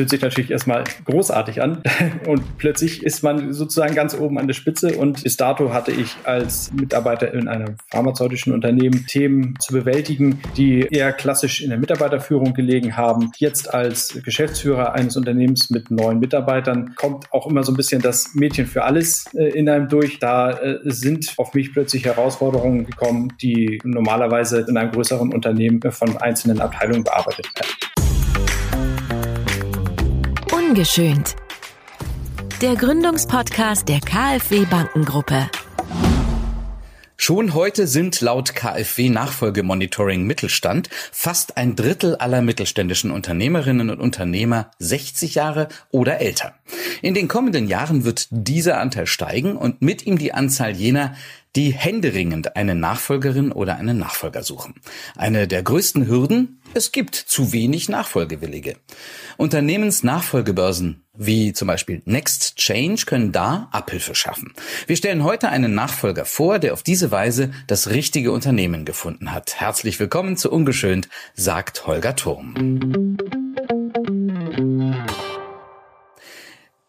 fühlt sich natürlich erstmal großartig an und plötzlich ist man sozusagen ganz oben an der Spitze und bis dato hatte ich als Mitarbeiter in einem pharmazeutischen Unternehmen Themen zu bewältigen, die eher klassisch in der Mitarbeiterführung gelegen haben. Jetzt als Geschäftsführer eines Unternehmens mit neun Mitarbeitern kommt auch immer so ein bisschen das Mädchen für alles äh, in einem durch. Da äh, sind auf mich plötzlich Herausforderungen gekommen, die normalerweise in einem größeren Unternehmen von einzelnen Abteilungen bearbeitet werden. Ungeschönt. Der Gründungspodcast der KfW Bankengruppe. Schon heute sind laut KfW Nachfolgemonitoring Mittelstand fast ein Drittel aller mittelständischen Unternehmerinnen und Unternehmer 60 Jahre oder älter. In den kommenden Jahren wird dieser Anteil steigen und mit ihm die Anzahl jener, die händeringend eine Nachfolgerin oder einen Nachfolger suchen. Eine der größten Hürden, es gibt zu wenig Nachfolgewillige. Unternehmensnachfolgebörsen wie zum Beispiel Next Change können da Abhilfe schaffen. Wir stellen heute einen Nachfolger vor, der auf diese Weise das richtige Unternehmen gefunden hat. Herzlich willkommen zu Ungeschönt, sagt Holger Turm.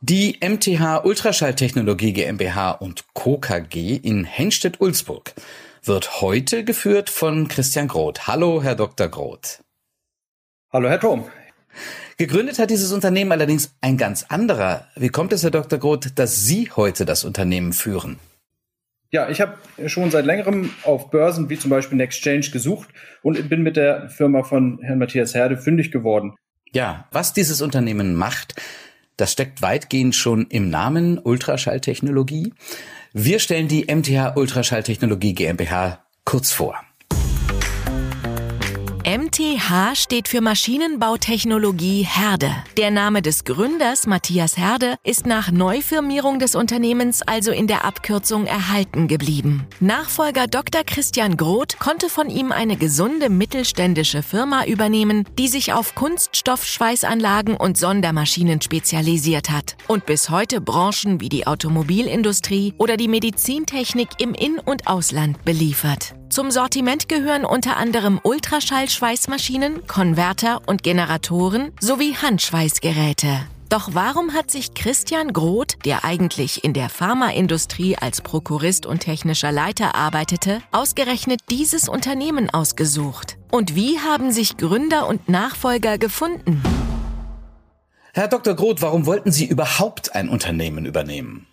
Die MTH Ultraschalltechnologie GmbH und Co. KG in Henstedt-Ulzburg wird heute geführt von Christian Groth. Hallo, Herr Dr. Groth. Hallo, Herr Turm. Gegründet hat dieses Unternehmen allerdings ein ganz anderer. Wie kommt es, Herr Dr. Groth, dass Sie heute das Unternehmen führen? Ja, ich habe schon seit längerem auf Börsen wie zum Beispiel Nextchange gesucht und bin mit der Firma von Herrn Matthias Herde fündig geworden. Ja, was dieses Unternehmen macht, das steckt weitgehend schon im Namen Ultraschalltechnologie. Wir stellen die MTH Ultraschalltechnologie GmbH kurz vor. MTH steht für Maschinenbautechnologie Herde. Der Name des Gründers Matthias Herde ist nach Neufirmierung des Unternehmens also in der Abkürzung erhalten geblieben. Nachfolger Dr. Christian Groth konnte von ihm eine gesunde mittelständische Firma übernehmen, die sich auf Kunststoffschweißanlagen und Sondermaschinen spezialisiert hat und bis heute Branchen wie die Automobilindustrie oder die Medizintechnik im In- und Ausland beliefert. Zum Sortiment gehören unter anderem Ultraschallschweißmaschinen, Konverter und Generatoren sowie Handschweißgeräte. Doch warum hat sich Christian Groth, der eigentlich in der Pharmaindustrie als Prokurist und technischer Leiter arbeitete, ausgerechnet dieses Unternehmen ausgesucht? Und wie haben sich Gründer und Nachfolger gefunden? Herr Dr. Groth, warum wollten Sie überhaupt ein Unternehmen übernehmen?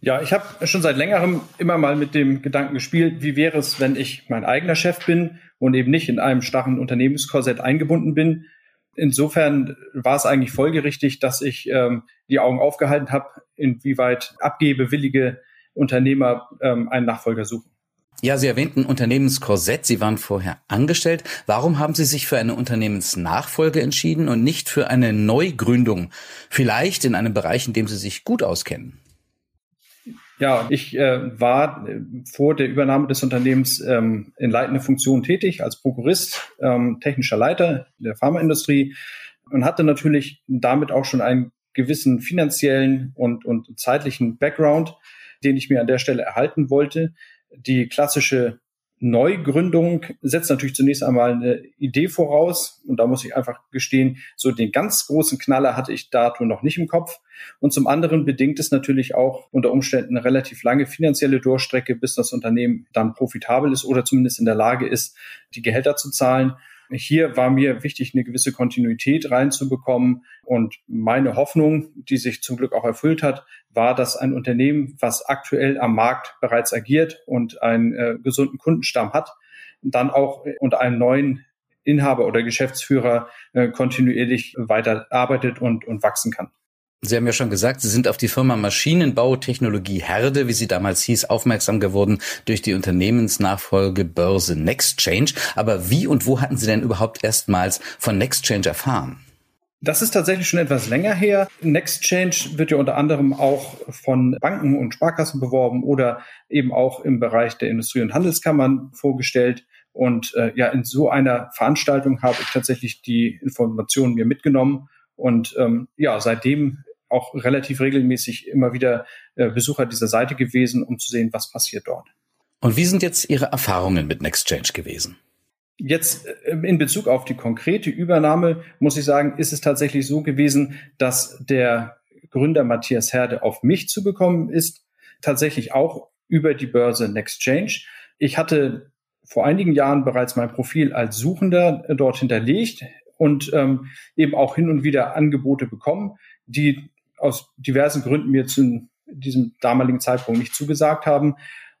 Ja, ich habe schon seit längerem immer mal mit dem Gedanken gespielt, wie wäre es, wenn ich mein eigener Chef bin und eben nicht in einem starren Unternehmenskorsett eingebunden bin. Insofern war es eigentlich folgerichtig, dass ich ähm, die Augen aufgehalten habe, inwieweit abgebewillige Unternehmer ähm, einen Nachfolger suchen. Ja, Sie erwähnten Unternehmenskorsett. Sie waren vorher angestellt. Warum haben Sie sich für eine Unternehmensnachfolge entschieden und nicht für eine Neugründung? Vielleicht in einem Bereich, in dem Sie sich gut auskennen? Ja, ich äh, war äh, vor der Übernahme des Unternehmens ähm, in leitender Funktion tätig als Prokurist, ähm, technischer Leiter der Pharmaindustrie und hatte natürlich damit auch schon einen gewissen finanziellen und, und zeitlichen Background, den ich mir an der Stelle erhalten wollte. Die klassische Neugründung setzt natürlich zunächst einmal eine Idee voraus. Und da muss ich einfach gestehen, so den ganz großen Knaller hatte ich dato noch nicht im Kopf. Und zum anderen bedingt es natürlich auch unter Umständen eine relativ lange finanzielle Durchstrecke, bis das Unternehmen dann profitabel ist oder zumindest in der Lage ist, die Gehälter zu zahlen. Hier war mir wichtig, eine gewisse Kontinuität reinzubekommen. Und meine Hoffnung, die sich zum Glück auch erfüllt hat, war, dass ein Unternehmen, was aktuell am Markt bereits agiert und einen äh, gesunden Kundenstamm hat, dann auch unter einem neuen Inhaber oder Geschäftsführer äh, kontinuierlich weiterarbeitet und, und wachsen kann. Sie haben ja schon gesagt, Sie sind auf die Firma Maschinenbautechnologie Herde, wie sie damals hieß, aufmerksam geworden durch die Unternehmensnachfolge Börse Nextchange. Aber wie und wo hatten Sie denn überhaupt erstmals von Nextchange erfahren? Das ist tatsächlich schon etwas länger her. Nextchange wird ja unter anderem auch von Banken und Sparkassen beworben oder eben auch im Bereich der Industrie- und Handelskammern vorgestellt. Und äh, ja, in so einer Veranstaltung habe ich tatsächlich die Informationen mir mitgenommen und ähm, ja, seitdem auch relativ regelmäßig immer wieder äh, Besucher dieser Seite gewesen, um zu sehen, was passiert dort. Und wie sind jetzt Ihre Erfahrungen mit Nextchange gewesen? Jetzt äh, in Bezug auf die konkrete Übernahme muss ich sagen, ist es tatsächlich so gewesen, dass der Gründer Matthias Herde auf mich zugekommen ist, tatsächlich auch über die Börse Nextchange. Ich hatte vor einigen Jahren bereits mein Profil als Suchender dort hinterlegt und ähm, eben auch hin und wieder Angebote bekommen, die aus diversen Gründen mir zu diesem damaligen Zeitpunkt nicht zugesagt haben.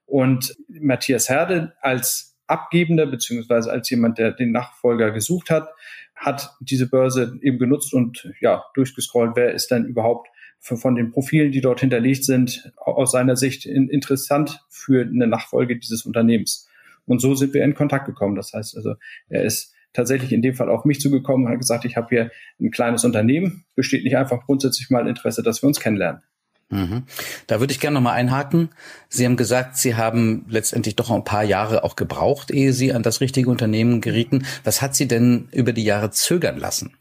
Und Matthias Herde als Abgebender beziehungsweise als jemand, der den Nachfolger gesucht hat, hat diese Börse eben genutzt und ja durchgescrollt, wer ist denn überhaupt von den Profilen, die dort hinterlegt sind, aus seiner Sicht interessant für eine Nachfolge dieses Unternehmens. Und so sind wir in Kontakt gekommen. Das heißt also, er ist tatsächlich in dem Fall auf mich zugekommen und hat gesagt, ich habe hier ein kleines Unternehmen, besteht nicht einfach grundsätzlich mal Interesse, dass wir uns kennenlernen. Mhm. Da würde ich gerne nochmal einhaken. Sie haben gesagt, Sie haben letztendlich doch ein paar Jahre auch gebraucht, ehe Sie an das richtige Unternehmen gerieten. Was hat Sie denn über die Jahre zögern lassen?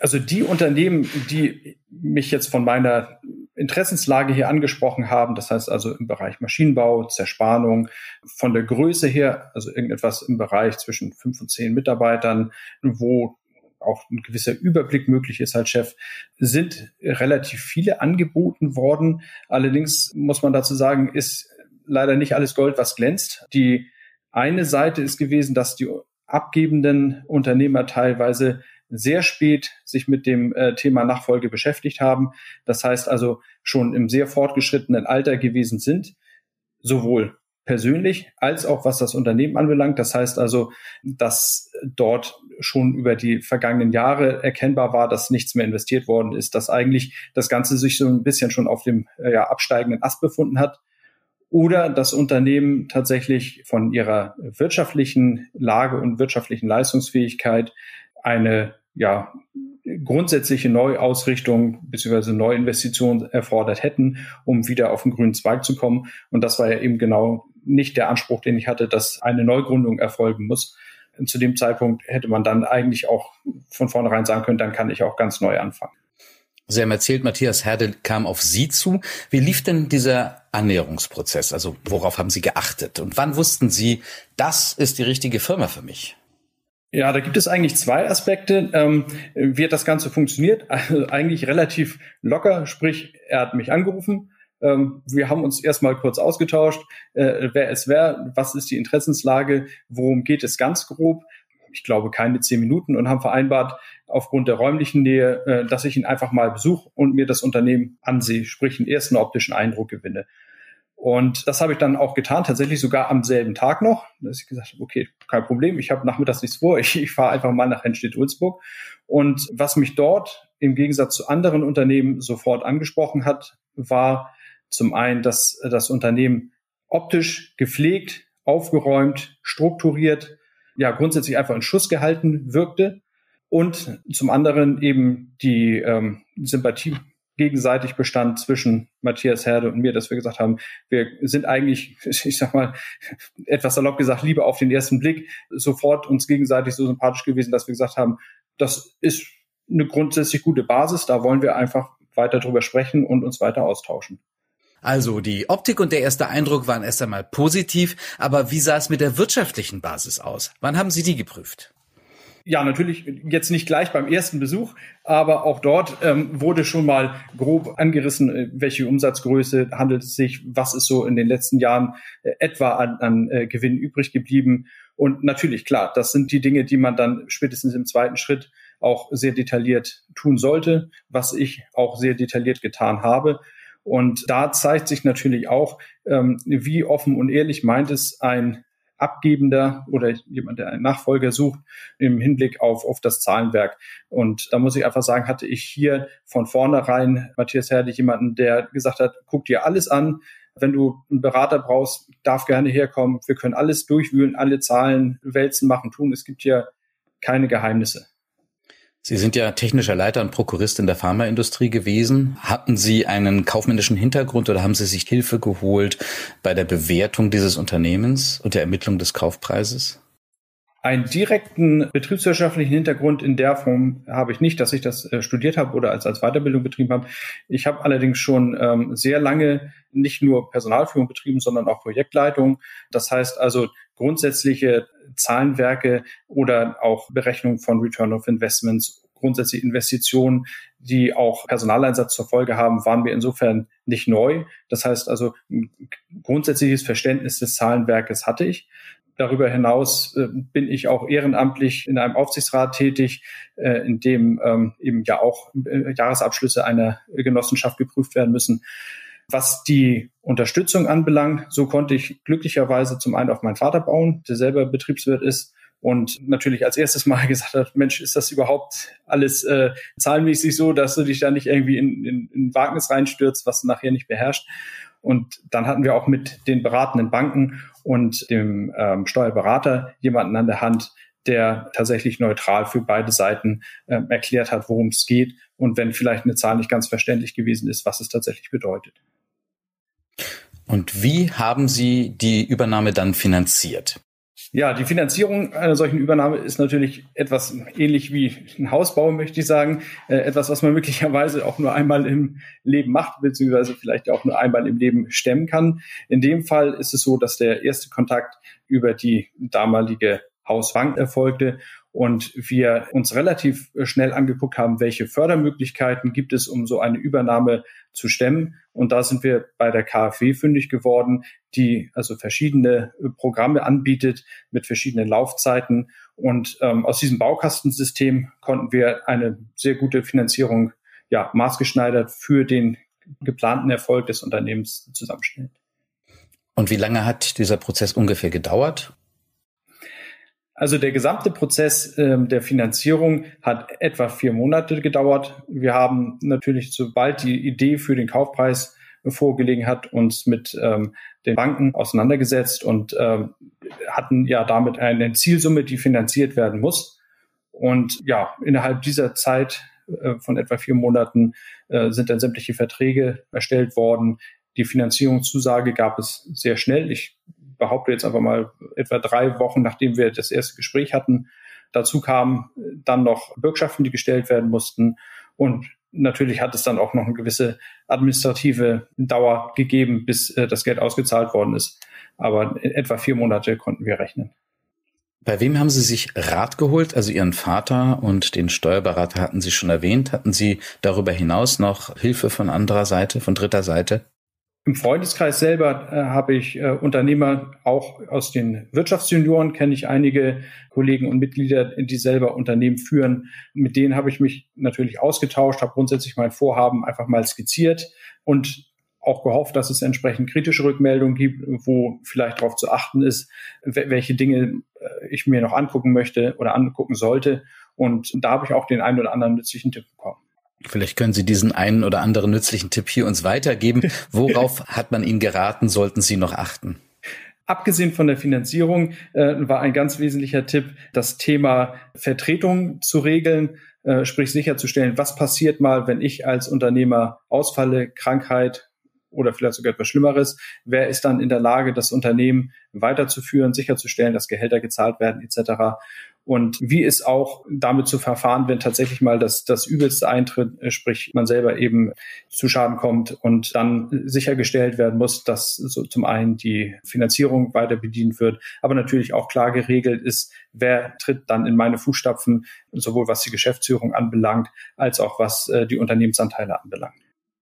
Also die Unternehmen, die mich jetzt von meiner Interessenslage hier angesprochen haben, das heißt also im Bereich Maschinenbau, Zerspannung, von der Größe her, also irgendetwas im Bereich zwischen fünf und zehn Mitarbeitern, wo auch ein gewisser Überblick möglich ist als Chef, sind relativ viele angeboten worden. Allerdings muss man dazu sagen, ist leider nicht alles Gold, was glänzt. Die eine Seite ist gewesen, dass die abgebenden Unternehmer teilweise sehr spät sich mit dem äh, Thema Nachfolge beschäftigt haben. Das heißt also schon im sehr fortgeschrittenen Alter gewesen sind, sowohl persönlich als auch was das Unternehmen anbelangt. Das heißt also, dass dort schon über die vergangenen Jahre erkennbar war, dass nichts mehr investiert worden ist, dass eigentlich das Ganze sich so ein bisschen schon auf dem äh, ja, absteigenden Ast befunden hat. Oder das Unternehmen tatsächlich von ihrer wirtschaftlichen Lage und wirtschaftlichen Leistungsfähigkeit eine ja, grundsätzliche Neuausrichtung bzw. Neuinvestitionen erfordert hätten, um wieder auf den grünen Zweig zu kommen. Und das war ja eben genau nicht der Anspruch, den ich hatte, dass eine Neugründung erfolgen muss. Und zu dem Zeitpunkt hätte man dann eigentlich auch von vornherein sagen können, dann kann ich auch ganz neu anfangen. Sie haben erzählt, Matthias Herde kam auf Sie zu. Wie lief denn dieser Annäherungsprozess? Also worauf haben Sie geachtet? Und wann wussten Sie, das ist die richtige Firma für mich? Ja, da gibt es eigentlich zwei Aspekte. Ähm, wie hat das Ganze funktioniert? Also eigentlich relativ locker, sprich, er hat mich angerufen. Ähm, wir haben uns erstmal kurz ausgetauscht, äh, wer es wer, was ist die Interessenslage, worum geht es ganz grob. Ich glaube keine zehn Minuten und haben vereinbart, aufgrund der räumlichen Nähe, äh, dass ich ihn einfach mal besuche und mir das Unternehmen ansehe, sprich einen ersten optischen Eindruck gewinne. Und das habe ich dann auch getan, tatsächlich sogar am selben Tag noch, dass ich gesagt habe, okay, kein Problem, ich habe nachmittags nichts vor, ich, ich fahre einfach mal nach Henstedt-Ulzburg. Und was mich dort im Gegensatz zu anderen Unternehmen sofort angesprochen hat, war zum einen, dass das Unternehmen optisch gepflegt, aufgeräumt, strukturiert, ja grundsätzlich einfach in Schuss gehalten wirkte und zum anderen eben die ähm, Sympathie gegenseitig bestand zwischen Matthias Herde und mir, dass wir gesagt haben, wir sind eigentlich, ich sag mal, etwas salopp gesagt, lieber auf den ersten Blick sofort uns gegenseitig so sympathisch gewesen, dass wir gesagt haben, das ist eine grundsätzlich gute Basis, da wollen wir einfach weiter drüber sprechen und uns weiter austauschen. Also die Optik und der erste Eindruck waren erst einmal positiv, aber wie sah es mit der wirtschaftlichen Basis aus? Wann haben Sie die geprüft? Ja, natürlich jetzt nicht gleich beim ersten Besuch, aber auch dort ähm, wurde schon mal grob angerissen, äh, welche Umsatzgröße handelt es sich, was ist so in den letzten Jahren äh, etwa an, an äh, Gewinn übrig geblieben. Und natürlich, klar, das sind die Dinge, die man dann spätestens im zweiten Schritt auch sehr detailliert tun sollte, was ich auch sehr detailliert getan habe. Und da zeigt sich natürlich auch, ähm, wie offen und ehrlich meint es ein Abgebender oder jemand, der einen Nachfolger sucht, im Hinblick auf, auf das Zahlenwerk. Und da muss ich einfach sagen, hatte ich hier von vornherein Matthias Herrlich jemanden, der gesagt hat, guck dir alles an. Wenn du einen Berater brauchst, darf gerne herkommen. Wir können alles durchwühlen, alle Zahlen wälzen, machen, tun. Es gibt hier keine Geheimnisse. Sie sind ja technischer Leiter und Prokurist in der Pharmaindustrie gewesen. Hatten Sie einen kaufmännischen Hintergrund oder haben Sie sich Hilfe geholt bei der Bewertung dieses Unternehmens und der Ermittlung des Kaufpreises? Einen direkten betriebswirtschaftlichen Hintergrund in der Form habe ich nicht, dass ich das äh, studiert habe oder als, als Weiterbildung betrieben habe. Ich habe allerdings schon ähm, sehr lange nicht nur Personalführung betrieben, sondern auch Projektleitung. Das heißt also grundsätzliche Zahlenwerke oder auch Berechnung von Return of Investments, grundsätzliche Investitionen, die auch Personaleinsatz zur Folge haben, waren mir insofern nicht neu. Das heißt also, ein grundsätzliches Verständnis des Zahlenwerkes hatte ich. Darüber hinaus äh, bin ich auch ehrenamtlich in einem Aufsichtsrat tätig, äh, in dem ähm, eben ja auch äh, Jahresabschlüsse einer Genossenschaft geprüft werden müssen. Was die Unterstützung anbelangt, so konnte ich glücklicherweise zum einen auf meinen Vater bauen, der selber Betriebswirt ist und natürlich als erstes Mal gesagt hat, Mensch, ist das überhaupt alles äh, zahlenmäßig so, dass du dich da nicht irgendwie in, in, in Wagnis reinstürzt, was du nachher nicht beherrscht. Und dann hatten wir auch mit den beratenden Banken und dem ähm, Steuerberater jemanden an der Hand, der tatsächlich neutral für beide Seiten äh, erklärt hat, worum es geht und wenn vielleicht eine Zahl nicht ganz verständlich gewesen ist, was es tatsächlich bedeutet. Und wie haben Sie die Übernahme dann finanziert? Ja, die Finanzierung einer solchen Übernahme ist natürlich etwas ähnlich wie ein Hausbau, möchte ich sagen. Äh, etwas, was man möglicherweise auch nur einmal im Leben macht, beziehungsweise vielleicht auch nur einmal im Leben stemmen kann. In dem Fall ist es so, dass der erste Kontakt über die damalige Hausbank erfolgte und wir uns relativ schnell angeguckt haben, welche Fördermöglichkeiten gibt es, um so eine Übernahme zu stemmen. Und da sind wir bei der KfW fündig geworden, die also verschiedene Programme anbietet mit verschiedenen Laufzeiten. Und ähm, aus diesem Baukastensystem konnten wir eine sehr gute Finanzierung ja, maßgeschneidert für den geplanten Erfolg des Unternehmens zusammenstellen. Und wie lange hat dieser Prozess ungefähr gedauert? Also der gesamte Prozess ähm, der Finanzierung hat etwa vier Monate gedauert. Wir haben natürlich, sobald die Idee für den Kaufpreis vorgelegen hat, uns mit ähm, den Banken auseinandergesetzt und ähm, hatten ja damit eine Zielsumme, die finanziert werden muss. Und ja, innerhalb dieser Zeit äh, von etwa vier Monaten äh, sind dann sämtliche Verträge erstellt worden. Die Finanzierungszusage gab es sehr schnell. Ich behaupte jetzt einfach mal etwa drei Wochen, nachdem wir das erste Gespräch hatten. Dazu kamen dann noch Bürgschaften, die gestellt werden mussten. Und natürlich hat es dann auch noch eine gewisse administrative Dauer gegeben, bis äh, das Geld ausgezahlt worden ist. Aber etwa vier Monate konnten wir rechnen. Bei wem haben Sie sich Rat geholt? Also Ihren Vater und den Steuerberater hatten Sie schon erwähnt. Hatten Sie darüber hinaus noch Hilfe von anderer Seite, von dritter Seite? Im Freundeskreis selber äh, habe ich äh, Unternehmer, auch aus den Wirtschaftsjunioren kenne ich einige Kollegen und Mitglieder, die selber Unternehmen führen. Mit denen habe ich mich natürlich ausgetauscht, habe grundsätzlich mein Vorhaben einfach mal skizziert und auch gehofft, dass es entsprechend kritische Rückmeldungen gibt, wo vielleicht darauf zu achten ist, welche Dinge äh, ich mir noch angucken möchte oder angucken sollte. Und da habe ich auch den einen oder anderen nützlichen Tipp bekommen. Vielleicht können Sie diesen einen oder anderen nützlichen Tipp hier uns weitergeben. Worauf hat man Ihnen geraten, sollten Sie noch achten? Abgesehen von der Finanzierung äh, war ein ganz wesentlicher Tipp, das Thema Vertretung zu regeln, äh, sprich sicherzustellen, was passiert mal, wenn ich als Unternehmer ausfalle, Krankheit oder vielleicht sogar etwas Schlimmeres. Wer ist dann in der Lage, das Unternehmen weiterzuführen, sicherzustellen, dass Gehälter gezahlt werden etc. Und wie ist auch damit zu verfahren, wenn tatsächlich mal das, das Übelste eintritt, äh, sprich man selber eben zu Schaden kommt und dann sichergestellt werden muss, dass so zum einen die Finanzierung weiter bedient wird, aber natürlich auch klar geregelt ist, wer tritt dann in meine Fußstapfen, sowohl was die Geschäftsführung anbelangt, als auch was äh, die Unternehmensanteile anbelangt.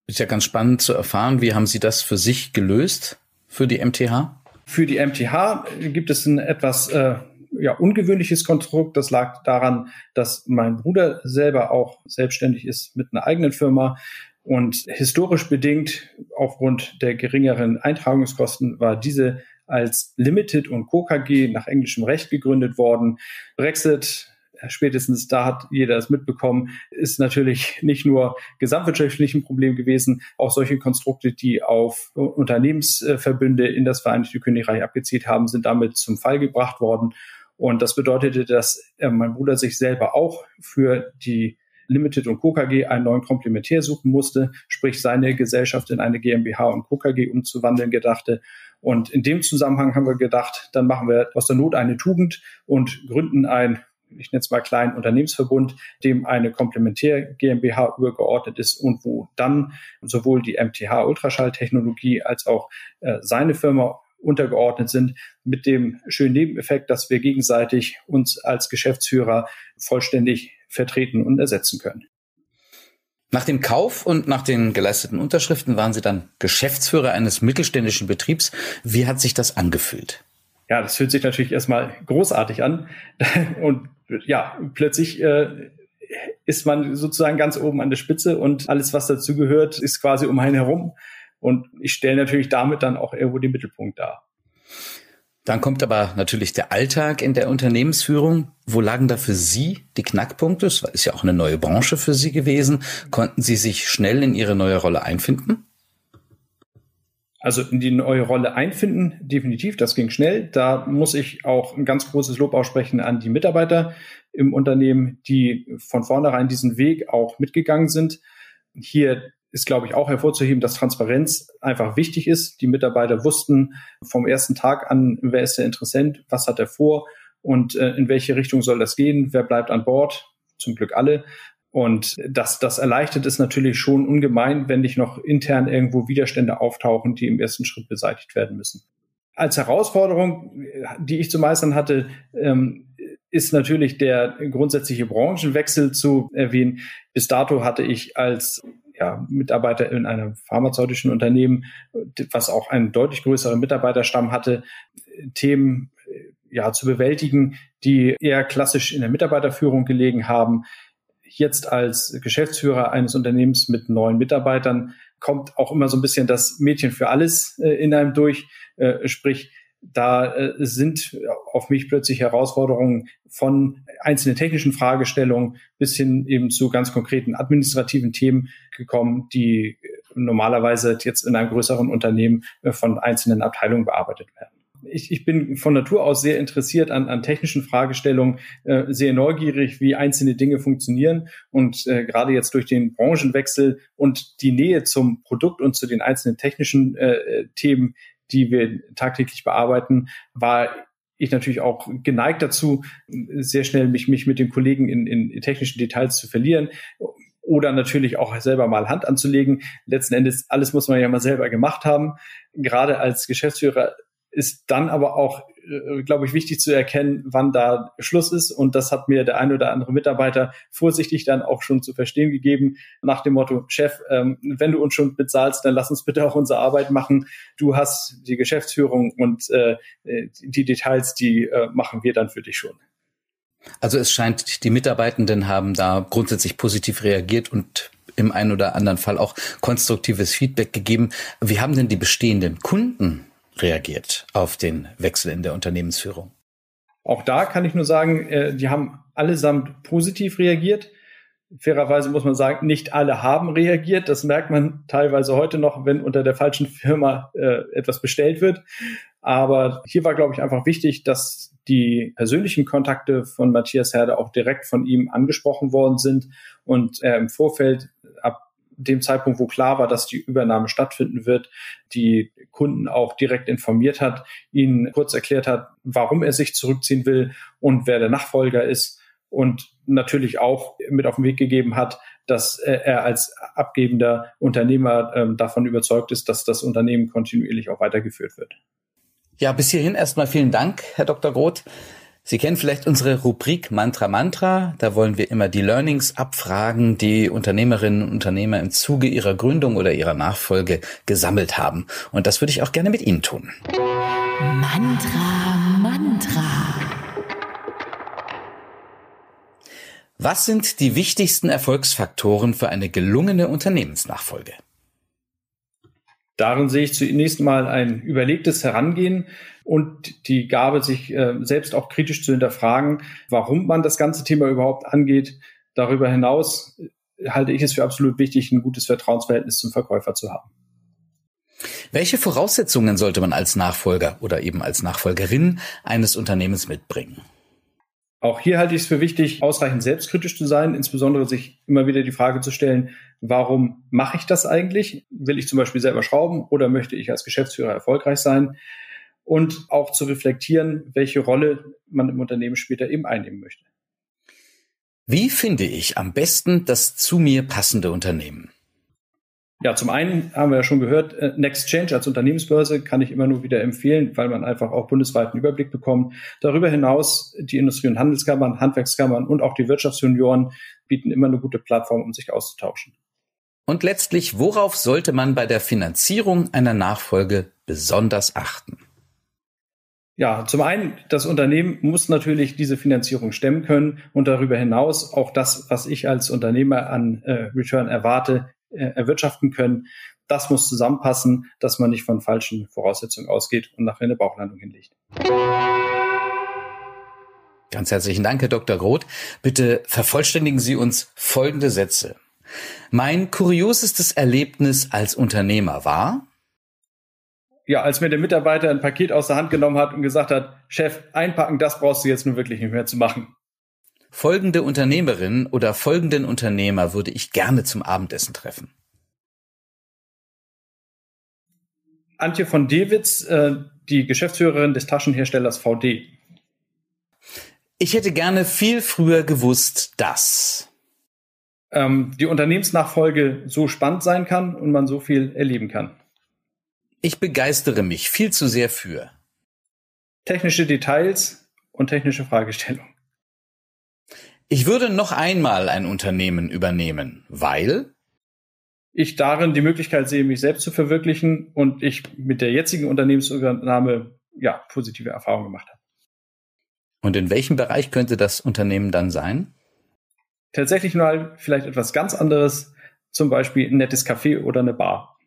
Ist ja ganz spannend zu erfahren, wie haben Sie das für sich gelöst, für die MTH? Für die MTH gibt es ein etwas äh, ja, ungewöhnliches Konstrukt. Das lag daran, dass mein Bruder selber auch selbstständig ist mit einer eigenen Firma. Und historisch bedingt, aufgrund der geringeren Eintragungskosten, war diese als Limited und Co. KG nach englischem Recht gegründet worden. Brexit spätestens da hat jeder es mitbekommen, ist natürlich nicht nur gesamtwirtschaftlich ein Problem gewesen, auch solche Konstrukte, die auf Unternehmensverbünde in das Vereinigte Königreich abgezielt haben, sind damit zum Fall gebracht worden. Und das bedeutete, dass äh, mein Bruder sich selber auch für die Limited und KKG einen neuen Komplementär suchen musste, sprich seine Gesellschaft in eine GmbH und KKG umzuwandeln gedachte. Und in dem Zusammenhang haben wir gedacht, dann machen wir aus der Not eine Tugend und gründen ein, ich nenne es mal kleinen Unternehmensverbund, dem eine Komplementär GmbH übergeordnet ist und wo dann sowohl die MTH Ultraschalltechnologie als auch äh, seine Firma untergeordnet sind, mit dem schönen Nebeneffekt, dass wir gegenseitig uns als Geschäftsführer vollständig vertreten und ersetzen können. Nach dem Kauf und nach den geleisteten Unterschriften waren Sie dann Geschäftsführer eines mittelständischen Betriebs. Wie hat sich das angefühlt? Ja, das fühlt sich natürlich erstmal großartig an. Und ja, plötzlich äh, ist man sozusagen ganz oben an der Spitze und alles, was dazu gehört, ist quasi um einen herum. Und ich stelle natürlich damit dann auch irgendwo den Mittelpunkt dar. Dann kommt aber natürlich der Alltag in der Unternehmensführung. Wo lagen da für Sie die Knackpunkte? Es ist ja auch eine neue Branche für Sie gewesen. Konnten Sie sich schnell in Ihre neue Rolle einfinden? Also in die neue Rolle einfinden, definitiv, das ging schnell. Da muss ich auch ein ganz großes Lob aussprechen an die Mitarbeiter im Unternehmen, die von vornherein diesen Weg auch mitgegangen sind. Hier ist, glaube ich, auch hervorzuheben, dass Transparenz einfach wichtig ist. Die Mitarbeiter wussten vom ersten Tag an, wer ist der Interessent, was hat er vor und äh, in welche Richtung soll das gehen, wer bleibt an Bord, zum Glück alle. Und das, das erleichtert es natürlich schon ungemein, wenn nicht noch intern irgendwo Widerstände auftauchen, die im ersten Schritt beseitigt werden müssen. Als Herausforderung, die ich zu meistern hatte, ähm, ist natürlich der grundsätzliche Branchenwechsel zu erwähnen. Bis dato hatte ich als ja, Mitarbeiter in einem pharmazeutischen Unternehmen, was auch einen deutlich größeren Mitarbeiterstamm hatte, Themen ja zu bewältigen, die eher klassisch in der Mitarbeiterführung gelegen haben. Jetzt als Geschäftsführer eines Unternehmens mit neun Mitarbeitern kommt auch immer so ein bisschen das Mädchen für alles äh, in einem durch, äh, sprich da äh, sind auf mich plötzlich Herausforderungen von einzelnen technischen Fragestellungen bis hin eben zu ganz konkreten administrativen Themen gekommen, die normalerweise jetzt in einem größeren Unternehmen äh, von einzelnen Abteilungen bearbeitet werden. Ich, ich bin von Natur aus sehr interessiert an, an technischen Fragestellungen, äh, sehr neugierig, wie einzelne Dinge funktionieren. Und äh, gerade jetzt durch den Branchenwechsel und die Nähe zum Produkt und zu den einzelnen technischen äh, Themen die wir tagtäglich bearbeiten, war ich natürlich auch geneigt dazu, sehr schnell mich, mich mit den Kollegen in, in technischen Details zu verlieren oder natürlich auch selber mal Hand anzulegen. Letzten Endes, alles muss man ja mal selber gemacht haben. Gerade als Geschäftsführer ist dann aber auch, glaube ich, wichtig zu erkennen, wann da Schluss ist. Und das hat mir der ein oder andere Mitarbeiter vorsichtig dann auch schon zu verstehen gegeben, nach dem Motto, Chef, ähm, wenn du uns schon bezahlst, dann lass uns bitte auch unsere Arbeit machen. Du hast die Geschäftsführung und äh, die Details, die äh, machen wir dann für dich schon. Also es scheint, die Mitarbeitenden haben da grundsätzlich positiv reagiert und im einen oder anderen Fall auch konstruktives Feedback gegeben. Wie haben denn die bestehenden Kunden reagiert auf den Wechsel in der Unternehmensführung? Auch da kann ich nur sagen, äh, die haben allesamt positiv reagiert. Fairerweise muss man sagen, nicht alle haben reagiert. Das merkt man teilweise heute noch, wenn unter der falschen Firma äh, etwas bestellt wird. Aber hier war, glaube ich, einfach wichtig, dass die persönlichen Kontakte von Matthias Herde auch direkt von ihm angesprochen worden sind und er im Vorfeld dem Zeitpunkt, wo klar war, dass die Übernahme stattfinden wird, die Kunden auch direkt informiert hat, ihnen kurz erklärt hat, warum er sich zurückziehen will und wer der Nachfolger ist und natürlich auch mit auf den Weg gegeben hat, dass er als abgebender Unternehmer ähm, davon überzeugt ist, dass das Unternehmen kontinuierlich auch weitergeführt wird. Ja, bis hierhin erstmal vielen Dank, Herr Dr. Groth. Sie kennen vielleicht unsere Rubrik Mantra Mantra. Da wollen wir immer die Learnings abfragen, die Unternehmerinnen und Unternehmer im Zuge ihrer Gründung oder ihrer Nachfolge gesammelt haben. Und das würde ich auch gerne mit Ihnen tun. Mantra Mantra. Was sind die wichtigsten Erfolgsfaktoren für eine gelungene Unternehmensnachfolge? Darin sehe ich zunächst mal ein überlegtes Herangehen und die Gabe, sich äh, selbst auch kritisch zu hinterfragen, warum man das ganze Thema überhaupt angeht. Darüber hinaus äh, halte ich es für absolut wichtig, ein gutes Vertrauensverhältnis zum Verkäufer zu haben. Welche Voraussetzungen sollte man als Nachfolger oder eben als Nachfolgerin eines Unternehmens mitbringen? Auch hier halte ich es für wichtig, ausreichend selbstkritisch zu sein, insbesondere sich immer wieder die Frage zu stellen, warum mache ich das eigentlich? Will ich zum Beispiel selber schrauben oder möchte ich als Geschäftsführer erfolgreich sein? Und auch zu reflektieren, welche Rolle man im Unternehmen später eben einnehmen möchte. Wie finde ich am besten das zu mir passende Unternehmen? Ja, zum einen haben wir ja schon gehört, äh, Next Change als Unternehmensbörse kann ich immer nur wieder empfehlen, weil man einfach auch bundesweiten Überblick bekommt. Darüber hinaus die Industrie- und Handelskammern, Handwerkskammern und auch die Wirtschaftsjunioren bieten immer eine gute Plattform, um sich auszutauschen. Und letztlich, worauf sollte man bei der Finanzierung einer Nachfolge besonders achten? Ja, zum einen, das Unternehmen muss natürlich diese Finanzierung stemmen können und darüber hinaus auch das, was ich als Unternehmer an äh, Return erwarte, erwirtschaften können. Das muss zusammenpassen, dass man nicht von falschen Voraussetzungen ausgeht und nachher eine Bauchlandung hinlegt. Ganz herzlichen Dank, Herr Dr. Groth. Bitte vervollständigen Sie uns folgende Sätze. Mein kuriosestes Erlebnis als Unternehmer war? Ja, als mir der Mitarbeiter ein Paket aus der Hand genommen hat und gesagt hat, Chef, einpacken, das brauchst du jetzt nun wirklich nicht mehr zu machen. Folgende Unternehmerin oder folgenden Unternehmer würde ich gerne zum Abendessen treffen. Antje von Dewitz, äh, die Geschäftsführerin des Taschenherstellers VD. Ich hätte gerne viel früher gewusst, dass ähm, die Unternehmensnachfolge so spannend sein kann und man so viel erleben kann. Ich begeistere mich viel zu sehr für technische Details und technische Fragestellungen. Ich würde noch einmal ein Unternehmen übernehmen, weil ich darin die Möglichkeit sehe, mich selbst zu verwirklichen und ich mit der jetzigen Unternehmensübernahme ja positive Erfahrungen gemacht habe. Und in welchem Bereich könnte das Unternehmen dann sein? Tatsächlich mal vielleicht etwas ganz anderes, zum Beispiel ein nettes Café oder eine Bar.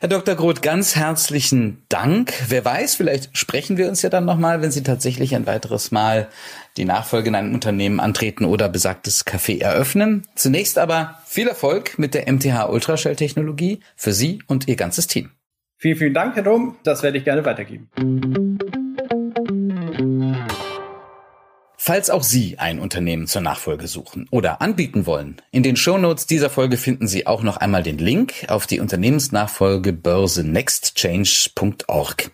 Herr Dr. Groth, ganz herzlichen Dank. Wer weiß, vielleicht sprechen wir uns ja dann nochmal, wenn Sie tatsächlich ein weiteres Mal die Nachfolge in einem Unternehmen antreten oder besagtes Café eröffnen. Zunächst aber viel Erfolg mit der MTH Ultraschalltechnologie für Sie und Ihr ganzes Team. Vielen, vielen Dank, Herr Dom. Das werde ich gerne weitergeben. Falls auch Sie ein Unternehmen zur Nachfolge suchen oder anbieten wollen, in den Shownotes dieser Folge finden Sie auch noch einmal den Link auf die Unternehmensnachfolgebörse nextchange.org.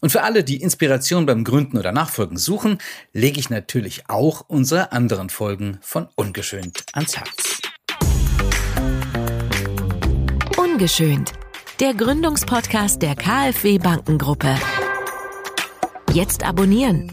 Und für alle, die Inspiration beim Gründen oder Nachfolgen suchen, lege ich natürlich auch unsere anderen Folgen von Ungeschönt ans Herz. Ungeschönt, der Gründungspodcast der KfW Bankengruppe. Jetzt abonnieren